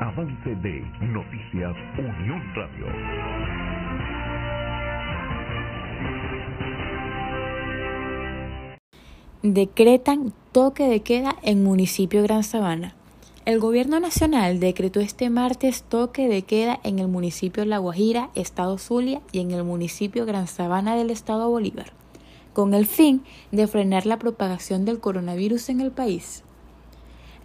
balance de Noticias Unión Radio. Decretan toque de queda en municipio Gran Sabana. El gobierno nacional decretó este martes toque de queda en el municipio La Guajira, estado Zulia, y en el municipio Gran Sabana del estado Bolívar, con el fin de frenar la propagación del coronavirus en el país.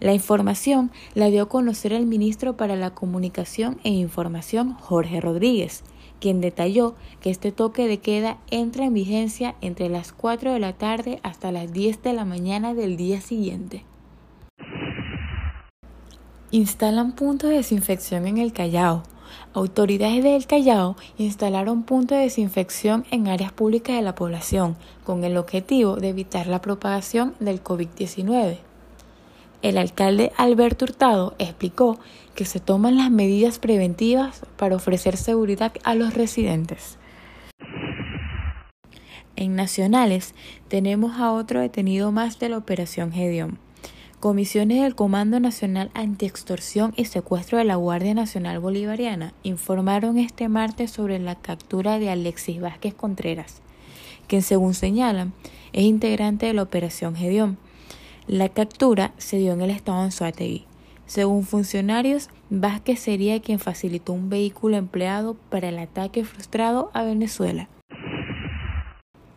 La información la dio a conocer el ministro para la Comunicación e Información, Jorge Rodríguez, quien detalló que este toque de queda entra en vigencia entre las 4 de la tarde hasta las 10 de la mañana del día siguiente. Instalan puntos de desinfección en el Callao. Autoridades del Callao instalaron puntos de desinfección en áreas públicas de la población con el objetivo de evitar la propagación del COVID-19. El alcalde Alberto Hurtado explicó que se toman las medidas preventivas para ofrecer seguridad a los residentes. En Nacionales tenemos a otro detenido más de la Operación Gedeón. Comisiones del Comando Nacional Antiextorsión y Secuestro de la Guardia Nacional Bolivariana informaron este martes sobre la captura de Alexis Vázquez Contreras, quien según señalan es integrante de la Operación Gedeón. La captura se dio en el estado de Anzoátegui. Según funcionarios, Vázquez sería quien facilitó un vehículo empleado para el ataque frustrado a Venezuela.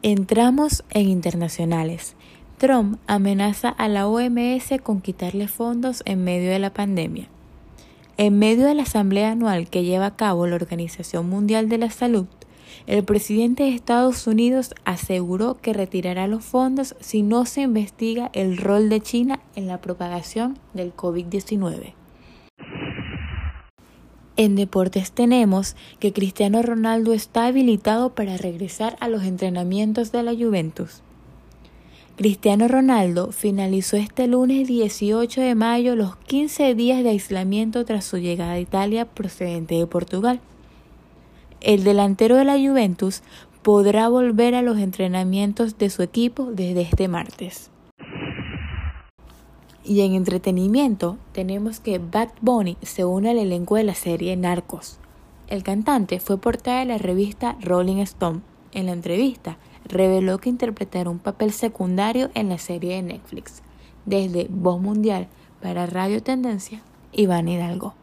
Entramos en internacionales. Trump amenaza a la OMS con quitarle fondos en medio de la pandemia. En medio de la asamblea anual que lleva a cabo la Organización Mundial de la Salud, el presidente de Estados Unidos aseguró que retirará los fondos si no se investiga el rol de China en la propagación del COVID-19. En deportes tenemos que Cristiano Ronaldo está habilitado para regresar a los entrenamientos de la Juventus. Cristiano Ronaldo finalizó este lunes 18 de mayo los 15 días de aislamiento tras su llegada a Italia procedente de Portugal. El delantero de la Juventus podrá volver a los entrenamientos de su equipo desde este martes. Y en entretenimiento tenemos que Bad Bunny se une al elenco de la serie Narcos. El cantante fue portada de la revista Rolling Stone. En la entrevista reveló que interpretará un papel secundario en la serie de Netflix, desde Voz Mundial para Radio Tendencia, Iván Hidalgo.